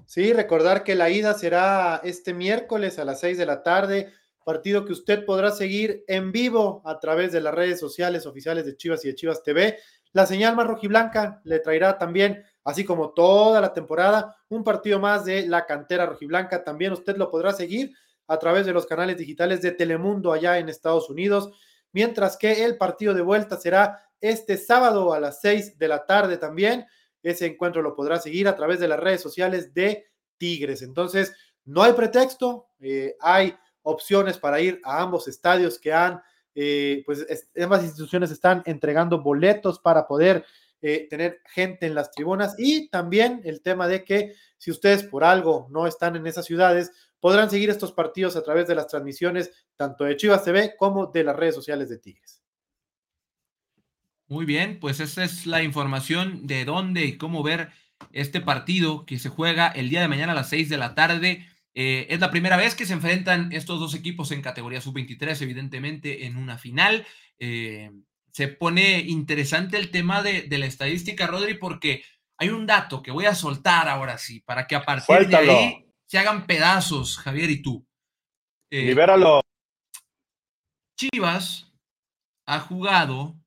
D: Sí, recordar que la ida será este miércoles a las 6 de la tarde partido que usted podrá seguir en vivo a través de las redes sociales oficiales de Chivas y de Chivas TV. La señal más rojiblanca le traerá también, así como toda la temporada, un partido más de la cantera rojiblanca. También usted lo podrá seguir a través de los canales digitales de Telemundo allá en Estados Unidos, mientras que el partido de vuelta será este sábado a las seis de la tarde también. Ese encuentro lo podrá seguir a través de las redes sociales de Tigres. Entonces, no hay pretexto, eh, hay opciones para ir a ambos estadios que han, eh, pues ambas instituciones están entregando boletos para poder eh, tener gente en las tribunas y también el tema de que si ustedes por algo no están en esas ciudades, podrán seguir estos partidos a través de las transmisiones tanto de Chivas TV como de las redes sociales de Tigres.
A: Muy bien, pues esa es la información de dónde y cómo ver este partido que se juega el día de mañana a las 6 de la tarde. Eh, es la primera vez que se enfrentan estos dos equipos en categoría sub-23, evidentemente en una final. Eh, se pone interesante el tema de, la estadística, Rodri, porque hay un dato que voy a soltar ahora sí, para que a partir de ahí se hagan pedazos, Javier y tú.
E: Eh, Libéralo.
A: Chivas ha jugado,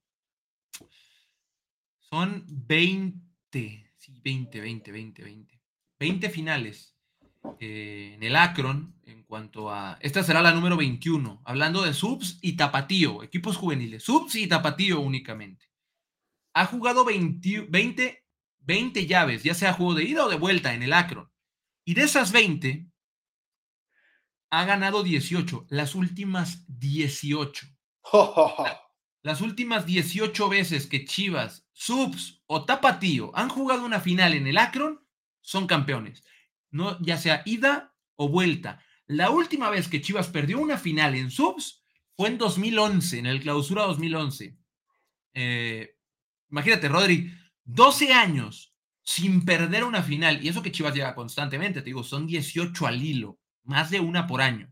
A: son 20, sí, 20, 20, 20, 20, 20 finales eh, en el Akron en cuanto a... Esta será la número 21, hablando de subs y tapatío, equipos juveniles, subs y tapatío únicamente. Ha jugado 20, 20, 20 llaves, ya sea juego de ida o de vuelta en el Akron. Y de esas 20, ha ganado 18, las últimas 18. Las últimas 18 veces que Chivas, Subs o Tapatío han jugado una final en el Akron, son campeones no, ya sea ida o vuelta. La última vez que Chivas perdió una final en subs fue en 2011, en el clausura 2011. Eh, imagínate, Rodri, 12 años sin perder una final, y eso que Chivas llega constantemente, te digo, son 18 al hilo, más de una por año.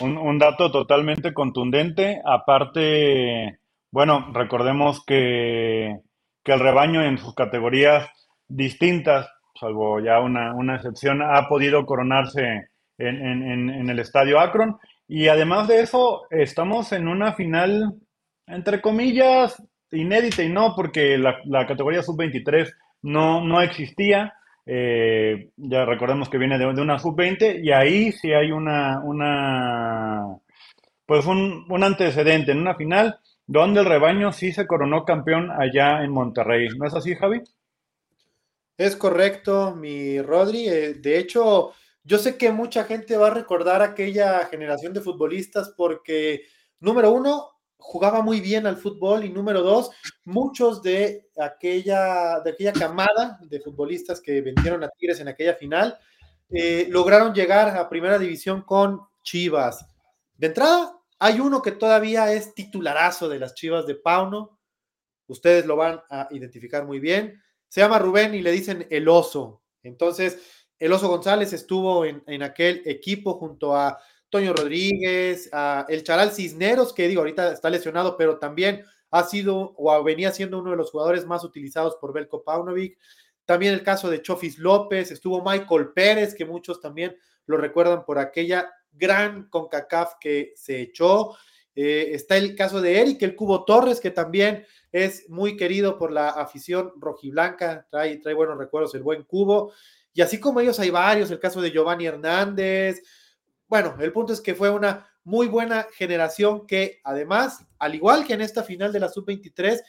E: Un, dato totalmente contundente, aparte, bueno, recordemos que, que el rebaño en sus categorías distintas salvo ya una, excepción, ha podido coronarse en, el estadio Akron. Y además de eso, estamos en una final, entre comillas, inédita y no, porque la, categoría sub-23 no, no existía. Eh, ya recordemos que viene de, una sub-20 y ahí sí hay una, una pues un, un, antecedente en una final donde el rebaño sí se coronó campeón allá en Monterrey. ¿No es así, Javi?
D: Es correcto, mi Rodri. Eh, de hecho, yo sé que mucha gente va a recordar aquella generación de futbolistas porque, número uno, jugaba muy bien al fútbol y número dos, muchos de aquella, de aquella camada de futbolistas que vendieron a Tigres en aquella final eh, lograron llegar a primera división con Chivas. De entrada, hay uno que todavía es titularazo de las Chivas de Pauno. Ustedes lo van a identificar muy bien. Se llama Rubén y le dicen el oso. Entonces, el oso González estuvo en, aquel equipo junto a Toño Rodríguez, el Charal Cisneros, que digo, ahorita está lesionado, pero también ha sido o venía siendo uno de los jugadores más utilizados por Belko Paunovic. También el caso de Chofis López, estuvo Michael Pérez, que muchos también lo recuerdan por aquella gran CONCACAF que se echó. Eh, está el caso de Eric, el Cubo Torres, que también es muy querido por la afición rojiblanca, trae, trae buenos recuerdos el buen Cubo. Y así como ellos hay varios, el caso de Giovanni Hernández. Bueno, el punto es que fue una muy buena generación que además, al igual que en esta final de la sub-23,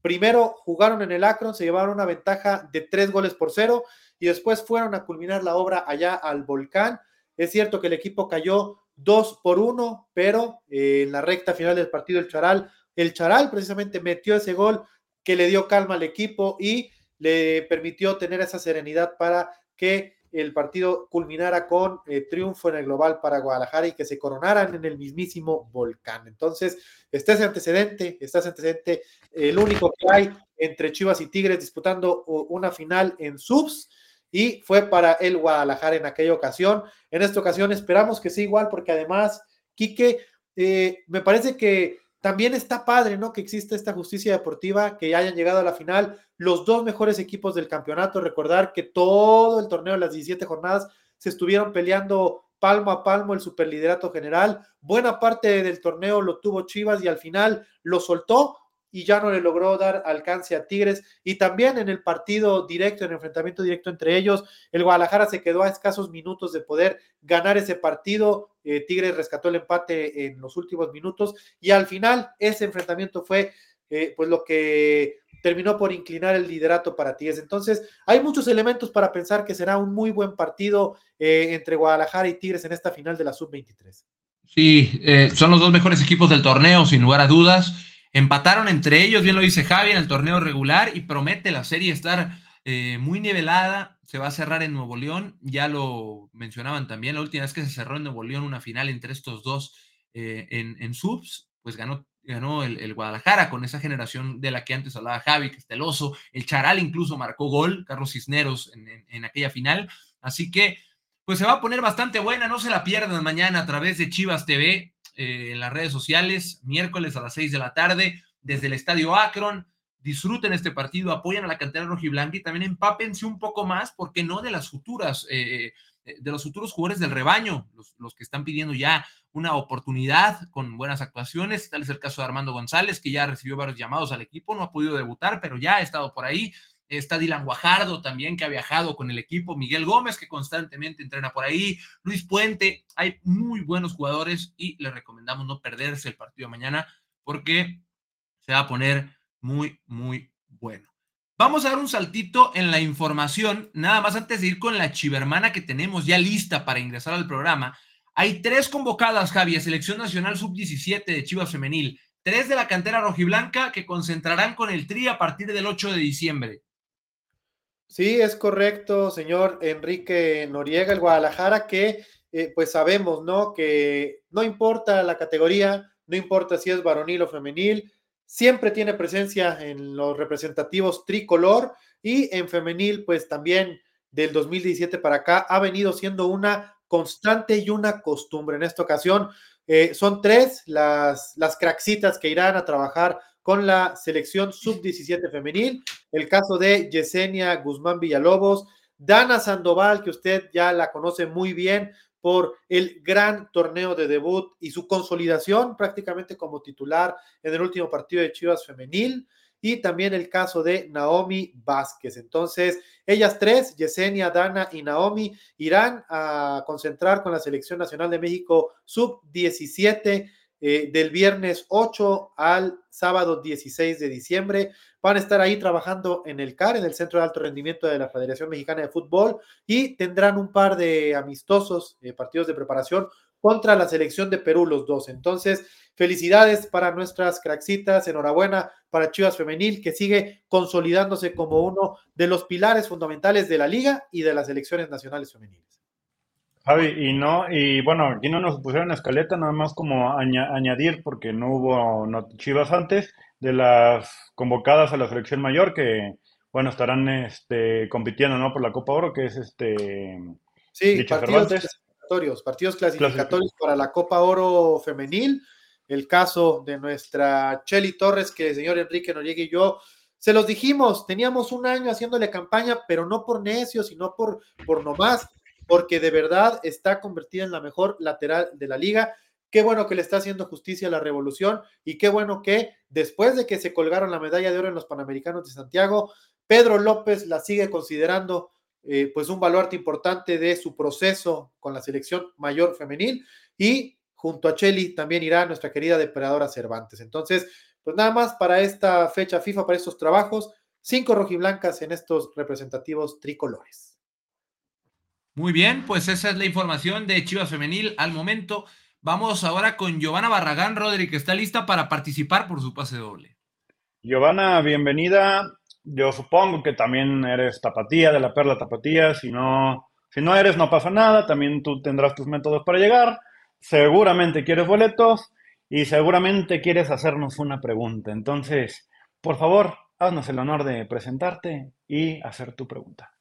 D: primero jugaron en el Akron, se llevaron una ventaja de tres goles por cero y después fueron a culminar la obra allá al volcán. Es cierto que el equipo cayó dos por uno, pero eh, en la recta final del partido el Charal, el Charal precisamente metió ese gol que le dio calma al equipo y le permitió tener esa serenidad para que el partido culminara con eh, triunfo en el global para Guadalajara y que se coronaran en el mismísimo volcán. Entonces, está ese antecedente, está ese antecedente, el único que hay entre Chivas y Tigres disputando una final en subs y fue para el Guadalajara en aquella ocasión. En esta ocasión esperamos que sea igual porque además, Quique, eh, me parece que también está padre, ¿no? Que existe esta justicia deportiva, que hayan llegado a la final los dos mejores equipos del campeonato. Recordar que todo el torneo, las 17 jornadas, se estuvieron peleando palmo a palmo el superliderato general. Buena parte del torneo lo tuvo Chivas y al final lo soltó y ya no le logró dar alcance a Tigres. Y también en el partido directo, en el enfrentamiento directo entre ellos, el Guadalajara se quedó a escasos minutos de poder ganar ese partido. Eh, Tigres rescató el empate en los últimos minutos y al final ese enfrentamiento fue eh, pues lo que terminó por inclinar el liderato para Tigres. Entonces, hay muchos elementos para pensar que será un muy buen partido eh, entre Guadalajara y Tigres en esta final de la Sub-23.
A: Sí, son los dos mejores equipos del torneo, sin lugar a dudas. Empataron entre ellos, bien lo dice Javi, en el torneo regular y promete la serie estar eh, muy nivelada. se va a cerrar en Nuevo León, ya lo mencionaban también, la última vez que se cerró en Nuevo León una final entre estos dos eh, en, en, subs, pues ganó, ganó el, Guadalajara con esa generación de la que antes hablaba Javi, que el oso, el Charal incluso marcó gol, Carlos Cisneros en, aquella final, así que pues se va a poner bastante buena, no se la pierdan mañana a través de Chivas TV eh, en las redes sociales, miércoles a las 6 de la tarde, desde el Estadio Akron, disfruten este partido, apoyen a la cantera rojiblanca y también empápense un poco más, porque no de las futuras, eh, eh, de los futuros jugadores del rebaño, los, que están pidiendo ya una oportunidad con buenas actuaciones. Tal es el caso de Armando González, que ya recibió varios llamados al equipo, no ha podido debutar, pero ya ha estado por ahí. Está Dylan Guajardo también, que ha viajado con el equipo. Miguel Gómez, que constantemente entrena por ahí. Luis Puente. Hay muy buenos jugadores y les recomendamos no perderse el partido mañana porque se va a poner muy, muy bueno. Vamos a dar un saltito en la información, nada más antes de ir con la chivermana que tenemos ya lista para ingresar al programa. Hay tres convocadas, Javi, a Selección Nacional Sub-17 de Chivas Femenil, tres de la cantera rojiblanca que concentrarán con el TRI a partir del 8 de diciembre.
D: Sí, es correcto, señor Enrique Noriega, el Guadalajara, que eh, pues sabemos, ¿no? Que no importa la categoría, no importa si es varonil o femenil, siempre tiene presencia en los representativos tricolor y en femenil, pues también del 2017 para acá ha venido siendo una constante y una costumbre. En esta ocasión eh, son tres las, las craxitas que irán a trabajar con la selección sub-17 femenil. El caso de Yesenia Guzmán Villalobos, Dana Sandoval, que usted ya la conoce muy bien, por el gran torneo de debut y su consolidación prácticamente como titular en el último partido de Chivas femenil y también el caso de Naomi Vázquez. Entonces, ellas tres, Yesenia, Dana y Naomi, irán a concentrar con la Selección Nacional de México sub-17 eh, del viernes 8 al sábado 16 de diciembre. Van a estar ahí trabajando en el CAR, en el Centro de Alto Rendimiento de la Federación Mexicana de Fútbol, y tendrán un par de amistosos eh, partidos de preparación contra la selección de Perú, los dos. Entonces, felicidades para nuestras craxitas, enhorabuena para Chivas Femenil, que sigue consolidándose como uno de los pilares fundamentales de la liga y de las selecciones nacionales femeniles.
E: Javi, y no, y bueno, aquí no nos pusieron escaleta, nada más como añadir, porque no hubo Chivas antes, de las convocadas a la selección mayor, que bueno, estarán este, compitiendo ¿no? por la Copa Oro, que es este.
D: Sí, partidos clasificatorios, partidos clasificatorios para la Copa Oro femenil. El caso de nuestra Cheli Torres, que el señor Enrique Noriega y yo se los dijimos, teníamos un año haciéndole campaña, pero no por necios, sino por, por nomás porque de verdad está convertida en la mejor lateral de la liga. Qué bueno que le está haciendo justicia a la revolución y qué bueno que después de que se colgaron la medalla de oro en los Panamericanos de Santiago, Pedro López la sigue considerando eh, pues un baluarte importante de su proceso con la selección mayor femenil y junto a Cheli también irá nuestra querida depredadora Cervantes. Entonces, pues nada más para esta fecha FIFA, para estos trabajos, cinco rojiblancas en estos representativos tricolores.
A: Muy bien, pues esa es la información de Chivas Femenil al momento. Vamos ahora con Giovanna Barragán, Rodri, que está lista para participar por su pase doble.
E: Giovanna, bienvenida. Yo supongo que también eres tapatía de la Perla Tapatía. Si no, si no eres, no pasa nada. También tú tendrás tus métodos para llegar. Seguramente quieres boletos y seguramente quieres hacernos una pregunta. Entonces, por favor, haznos el honor de presentarte y hacer tu pregunta.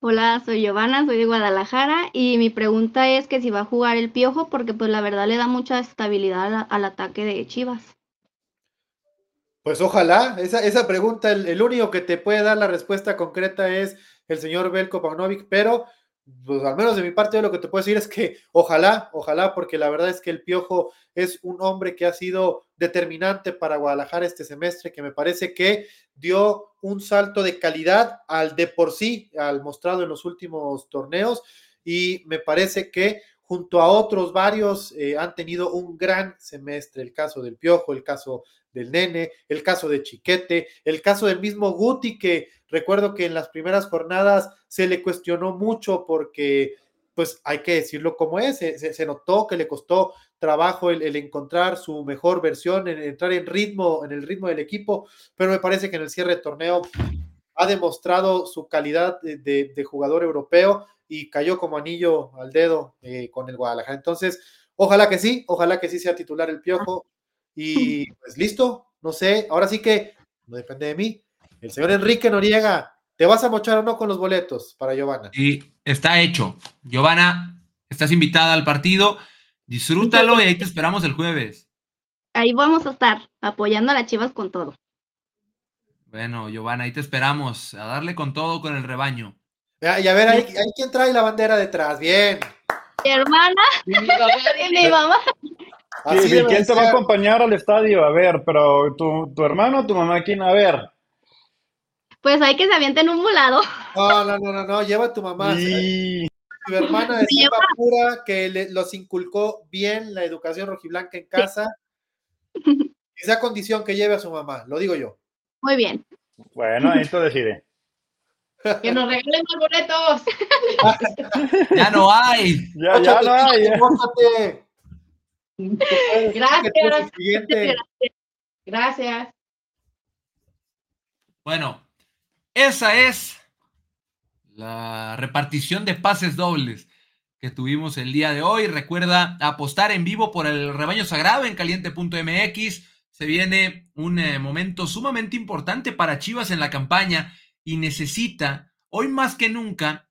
K: Hola, soy Giovanna, soy de Guadalajara y mi pregunta es que si va a jugar el Piojo porque pues la verdad le da mucha estabilidad al, ataque de Chivas.
D: Pues ojalá, esa, esa pregunta, el, único que te puede dar la respuesta concreta es el señor Belko Paunovic, pero pues al menos de mi parte lo que te puedo decir es que ojalá, ojalá, porque la verdad es que el Piojo es un hombre que ha sido determinante para Guadalajara este semestre, que me parece que dio un salto de calidad al de por sí, al mostrado en los últimos torneos, y me parece que junto a otros varios eh, han tenido un gran semestre, el caso del Piojo, el caso del Nene, el caso de Chiquete, el caso del mismo Guti, que recuerdo que en las primeras jornadas se le cuestionó mucho porque, pues hay que decirlo como es, se, notó que le costó trabajo el, encontrar su mejor versión, en entrar en ritmo, en el ritmo del equipo, pero me parece que en el cierre de torneo ha demostrado su calidad de, jugador europeo y cayó como anillo al dedo eh, con el Guadalajara. Entonces, ojalá que sí, ojalá que sí sea titular el Piojo. Y pues listo, no sé, ahora sí que no depende de mí. El señor Enrique Noriega, ¿te vas a mochar o no con los boletos para Giovanna?
A: Sí, está hecho. Giovanna, estás invitada al partido. Disfrútalo y ahí te esperamos el jueves.
K: Ahí vamos a estar apoyando a las Chivas con todo.
A: Bueno, Giovanna, ahí te esperamos a darle con todo con el rebaño.
D: Y a ver, hay, quien trae la bandera detrás. Bien.
K: Mi hermana y mi mamá.
E: ¿Quién te va a acompañar al estadio? A ver, pero tu, tu hermano o tu mamá, ¿quién? A ver.
K: Pues hay que se avienten un volado.
D: No, no, no, no, no, lleva a tu mamá. Tu hermana de cepa pura que los inculcó bien la educación rojiblanca en casa. Que sea condición que lleve a su mamá, lo digo yo.
K: Muy bien.
E: Bueno, ahí tú decide.
L: Que nos regalen los boletos.
A: ya no hay.
E: Ya, ya no hay.
L: Gracias. Gracias.
A: Bueno, esa es la repartición de pases dobles que tuvimos el día de hoy. Recuerda apostar en vivo por el rebaño sagrado en caliente.mx. Se viene un eh, momento sumamente importante para Chivas en la campaña y necesita, hoy más que nunca,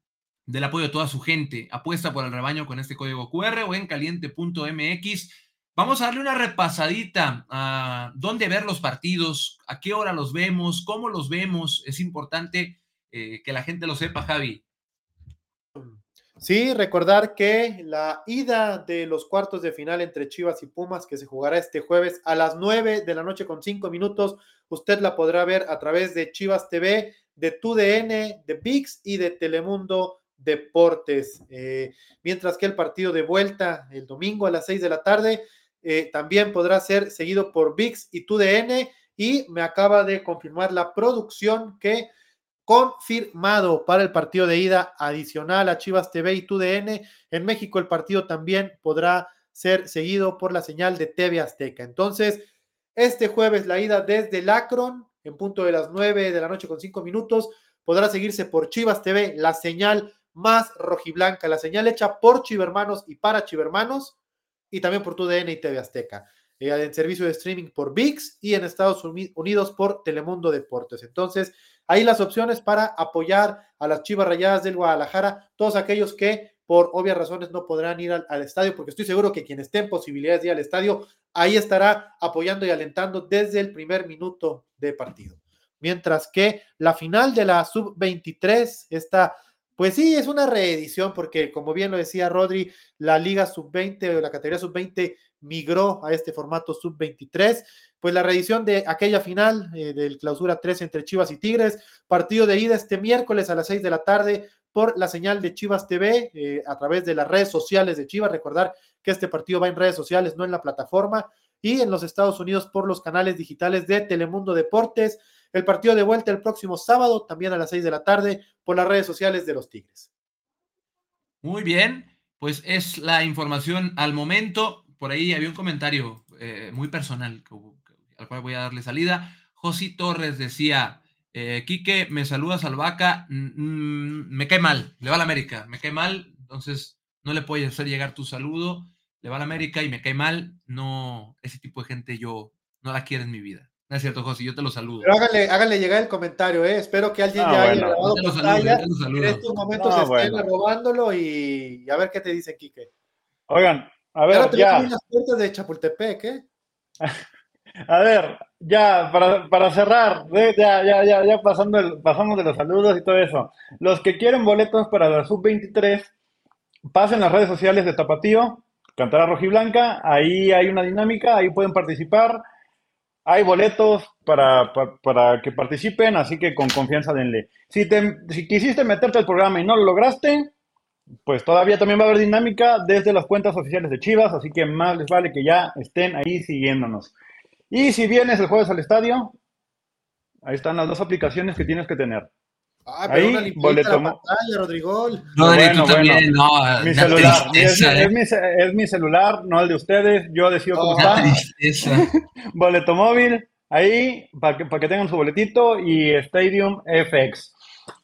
A: del apoyo de toda su gente. Apuesta por el rebaño con este código QR o en caliente.mx. Vamos a darle una repasadita a dónde ver los partidos, a qué hora los vemos, cómo los vemos. Es importante eh, que la gente lo sepa, Javi.
D: Sí, recordar que la ida de los cuartos de final entre Chivas y Pumas, que se jugará este jueves a las 9 de la noche con 5 minutos, usted la podrá ver a través de Chivas TV, de TUDN, de VIX y de Telemundo Deportes. Eh, mientras que el partido de vuelta el domingo a las 6 de la tarde eh, también podrá ser seguido por VIX y TUDN. Y me acaba de confirmar la producción que confirmado para el partido de ida adicional a Chivas TV y TUDN. En México el partido también podrá ser seguido por la señal de TV Azteca. Entonces, este jueves la ida desde Lacron, en punto de las 9 de la noche con 5 minutos, podrá seguirse por Chivas TV, la señal más rojiblanca, la señal hecha por Chivermanos y para Chivermanos y también por TUDN y TV Azteca. Eh, en servicio de streaming por VIX y en Estados Unidos por Telemundo Deportes. Entonces, ahí las opciones para apoyar a las Chivas Rayadas del Guadalajara, todos aquellos que por obvias razones no podrán ir al, estadio, porque estoy seguro que quien esté en posibilidades de ir al estadio, ahí estará apoyando y alentando desde el primer minuto de partido. Mientras que la final de la sub-23 está pues sí, es una reedición porque, como bien lo decía Rodri, la Liga Sub-20 o la categoría Sub-20 migró a este formato Sub-23. Pues la reedición de aquella final eh, del clausura 3 entre Chivas y Tigres, partido de ida este miércoles a las 6 de la tarde por la señal de Chivas TV eh, a través de las redes sociales de Chivas. Recordar que este partido va en redes sociales, no en la plataforma, y en los Estados Unidos por los canales digitales de Telemundo Deportes. El partido de vuelta el próximo sábado, también a las 6 de la tarde, por las redes sociales de los Tigres.
A: Muy bien, pues es la información al momento. Por ahí había un comentario eh, muy personal al cual voy a darle salida. José Torres decía, eh, Quique, me saludas al vaca, me cae mal, le va a la América, me cae mal, entonces no le puedo hacer llegar tu saludo, le va a la América y me cae mal, no, ese tipo de gente yo no la quiero en mi vida. No es cierto, José, yo te lo saludo.
D: Pero háganle, llegar el comentario, ¿eh? Espero que alguien ya haya grabado pantalla. En estos momentos estén robándolo y, a ver qué te dice Quique.
E: Oigan, a ver, ya.
D: las puertas de Chapultepec, ¿eh?
E: A ver, ya, para, para cerrar, ya, ya, ya, ya pasando el, pasamos de los saludos y todo eso. Los que quieren boletos para la sub-23, pasen las redes sociales de Tapatío, Cantara Rojiblanca, ahí hay una dinámica, ahí pueden participar hay boletos para, para, que participen, así que con confianza denle. Si, te, si quisiste meterte al programa y no lo lograste, pues todavía también va a haber dinámica desde las cuentas oficiales de Chivas, así que más les vale que ya estén ahí siguiéndonos. Y si vienes el jueves al estadio, ahí están las dos aplicaciones que tienes que tener.
D: Ah, pero Ahí, boleto. La pantalla, Rodrigo.
A: No, bueno, también, no.
E: Mi celular. Es, ¿eh? mi, es, mi, celular, no el de ustedes. Yo decido cómo está. boleto móvil. Ahí, para que, para que tengan su boletito y Stadium FX.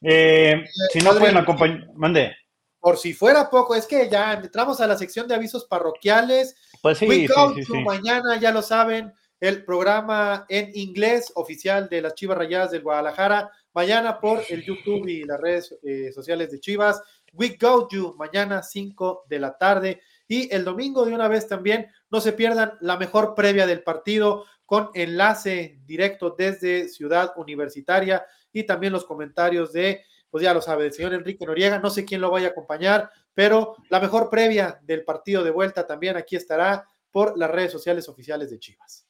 E: Eh, si no pueden acompañar, mande.
D: Por si fuera poco, es que ya entramos a la sección de avisos parroquiales.
E: Pues sí,
D: We
E: sí,
D: Go
E: sí,
D: to
E: sí.
D: mañana, ya lo saben, el programa en inglés oficial de las Chivas Rayadas del Guadalajara. Mañana por el YouTube y las redes eh, sociales de Chivas. We Go You, mañana 5 de la tarde. Y el domingo de una vez también, no se pierdan la mejor previa del partido con enlace directo desde Ciudad Universitaria y también los comentarios de, pues ya lo sabe, el señor Enrique Noriega. No sé quién lo vaya a acompañar, pero la mejor previa del partido de vuelta también aquí estará por las redes sociales oficiales de Chivas.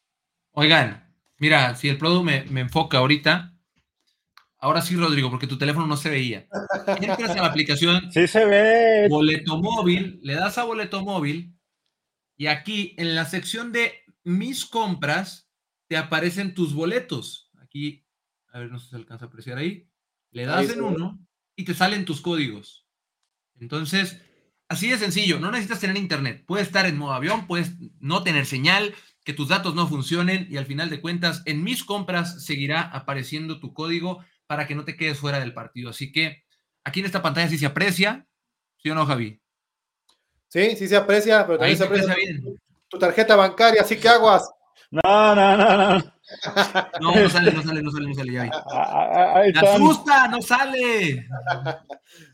A: Oigan, mira, si el producto me, me enfoca ahorita, ahora sí, Rodrigo, porque tu teléfono no se veía. Entras a la aplicación
E: Sí se ve.
A: Boleto Móvil, le das a Boleto Móvil y aquí en la sección de mis compras te aparecen tus boletos. Aquí, a ver, no sé si se alcanza a apreciar ahí. Le das
D: Ahí
A: en uno y te salen tus códigos. Entonces, así de sencillo, no necesitas tener internet. Puedes estar en modo avión, puedes no tener señal, que tus datos no funcionen y al final de cuentas, en mis compras seguirá apareciendo tu código para que no te quedes fuera del partido. Así que aquí en esta pantalla sí se aprecia, ¿sí o no, Javi?
D: Sí, sí se aprecia, pero también
A: se
D: se aprecia
A: bien.
D: tu tarjeta bancaria, así que aguas.
E: No, no, no, no.
A: No, no sale, no sale, no sale, no sale. Ya vi.
E: Ah, Ahí
A: ¡Me asusta! ¡No sale!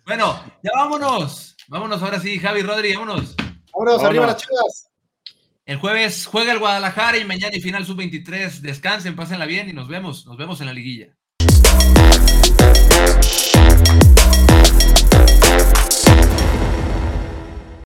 A: Bueno, ya vámonos. Vámonos ahora sí, Javi Rodri, vámonos.
D: Vámonos, arriba las chivas.
A: El jueves juega el Guadalajara y mañana y final sub-23. Descansen, pásenla bien y nos vemos. Nos vemos en la liguilla.